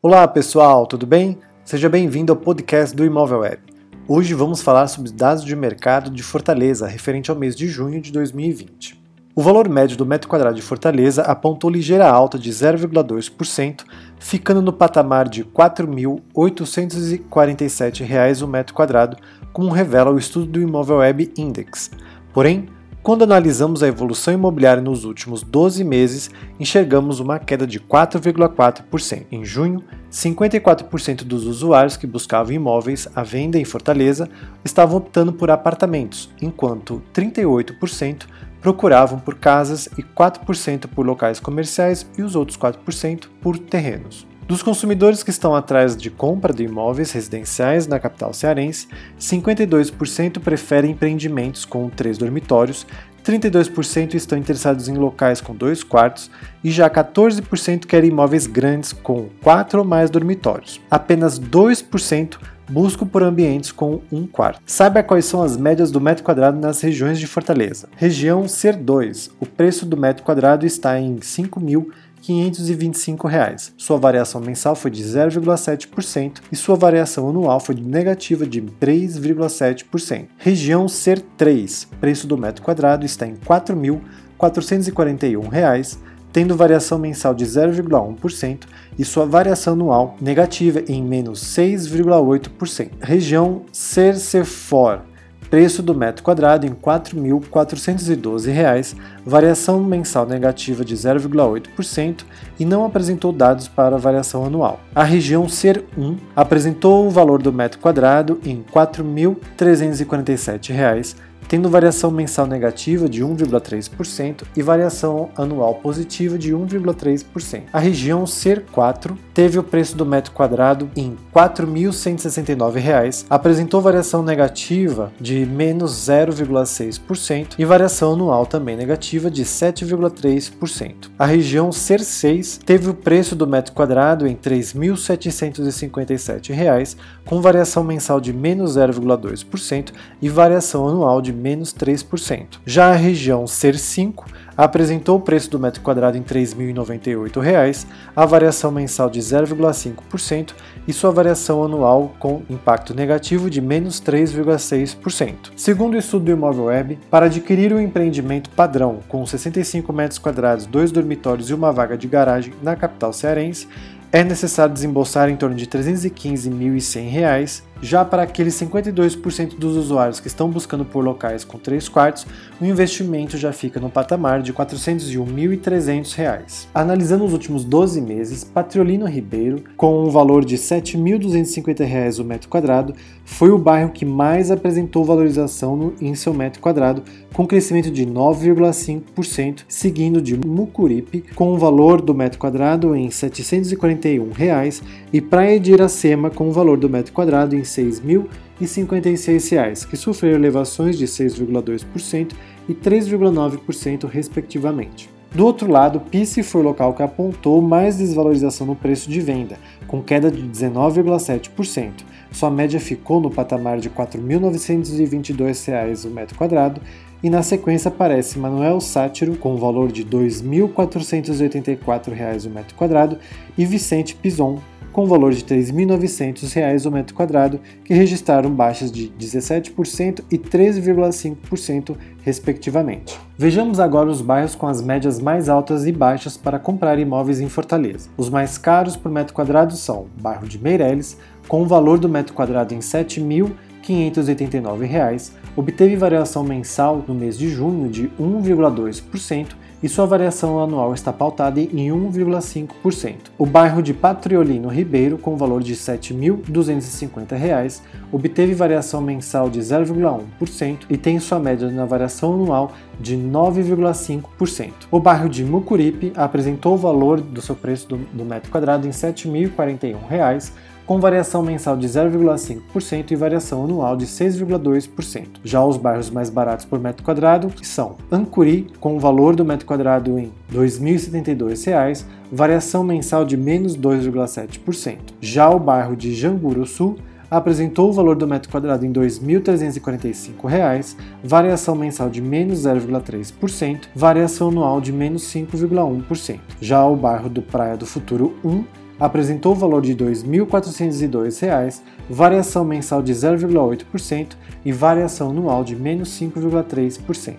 Olá pessoal, tudo bem? Seja bem-vindo ao podcast do Imóvel Web. Hoje vamos falar sobre dados de mercado de Fortaleza referente ao mês de junho de 2020. O valor médio do metro quadrado de Fortaleza apontou ligeira alta de 0,2%, ficando no patamar de R$ 4.847 o metro quadrado, como revela o estudo do Imóvel Web Index. Porém, quando analisamos a evolução imobiliária nos últimos 12 meses, enxergamos uma queda de 4,4%. Em junho, 54% dos usuários que buscavam imóveis à venda em Fortaleza estavam optando por apartamentos, enquanto 38% procuravam por casas e 4% por locais comerciais e os outros 4% por terrenos. Dos consumidores que estão atrás de compra de imóveis residenciais na capital cearense, 52% preferem empreendimentos com três dormitórios, 32% estão interessados em locais com dois quartos e já 14% querem imóveis grandes com quatro ou mais dormitórios. Apenas 2% buscam por ambientes com um quarto. Saiba quais são as médias do metro quadrado nas regiões de Fortaleza. Região Ser 2, o preço do metro quadrado está em 5 mil 525 reais. Sua variação mensal foi de 0,7% e sua variação anual foi negativa de 3,7%. Região Ser 3, preço do metro quadrado está em 4.441 reais, tendo variação mensal de 0,1% e sua variação anual negativa em menos 6,8%. Região Ser Sefor preço do metro quadrado em R$ 4.412, variação mensal negativa de 0,8% e não apresentou dados para variação anual. A região Ser 1 apresentou o valor do metro quadrado em R$ 4.347, tendo variação mensal negativa de 1,3% e variação anual positiva de 1,3%. A região Ser 4 teve o preço do metro quadrado em R$ 4.169, apresentou variação negativa de menos 0,6% e variação anual também negativa de 7,3%. A região Ser 6 teve o preço do metro quadrado em R$ 3.757, com variação mensal de menos 0,2% e variação anual de menos 3%. Já a região Ser 5 apresentou o preço do metro quadrado em R$ 3.098, a variação mensal de 0,5% e sua variação anual com impacto negativo de menos 3,6%. Segundo o estudo do Imóvel Web, para adquirir um empreendimento padrão com 65 metros quadrados, dois dormitórios e uma vaga de garagem na capital cearense, é necessário desembolsar em torno de R$ 315.100 já para aqueles 52% dos usuários que estão buscando por locais com 3 quartos, o investimento já fica no patamar de R$ 401.300. Analisando os últimos 12 meses, Patriolino Ribeiro, com um valor de R$ 7.250 o metro quadrado, foi o bairro que mais apresentou valorização no, em seu metro quadrado, com crescimento de 9,5%, seguindo de Mucuripe, com um valor do metro quadrado em 741 reais, e Praia de Iracema, com o valor do metro quadrado em R$ 6.056, que sofreram elevações de 6,2% e 3,9%, respectivamente. Do outro lado, Pice foi o local que apontou mais desvalorização no preço de venda, com queda de 19,7%. Sua média ficou no patamar de R$ 4.922 o metro quadrado, e na sequência aparece Manuel Sátiro com o valor de R$ 2.484 o metro quadrado e Vicente Pison com valor de R$ 3.900 o metro quadrado, que registraram baixas de 17% e 13,5%, respectivamente. Vejamos agora os bairros com as médias mais altas e baixas para comprar imóveis em Fortaleza. Os mais caros por metro quadrado são bairro de Meireles, com o valor do metro quadrado em R$ 7.589, obteve variação mensal no mês de junho de 1,2% e sua variação anual está pautada em 1,5%. O bairro de Patriolino Ribeiro, com valor de R$ 7.250, obteve variação mensal de 0,1% e tem sua média na variação anual de 9,5%. O bairro de Mucuripe apresentou o valor do seu preço do, do metro quadrado em R$ 7.041 com variação mensal de 0,5% e variação anual de 6,2%. Já os bairros mais baratos por metro quadrado são Ancuri, com o valor do metro quadrado em R$ 2.072, variação mensal de menos 2,7%. Já o bairro de Janguru Sul apresentou o valor do metro quadrado em R$ 2.345, variação mensal de menos 0,3%, variação anual de menos 5,1%. Já o bairro do Praia do Futuro 1 apresentou valor de R$ 2.402, variação mensal de 0,8% e variação anual de menos 5,3%.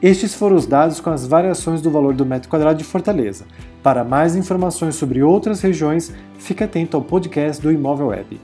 Estes foram os dados com as variações do valor do metro quadrado de Fortaleza. Para mais informações sobre outras regiões, fique atento ao podcast do Imóvel Web.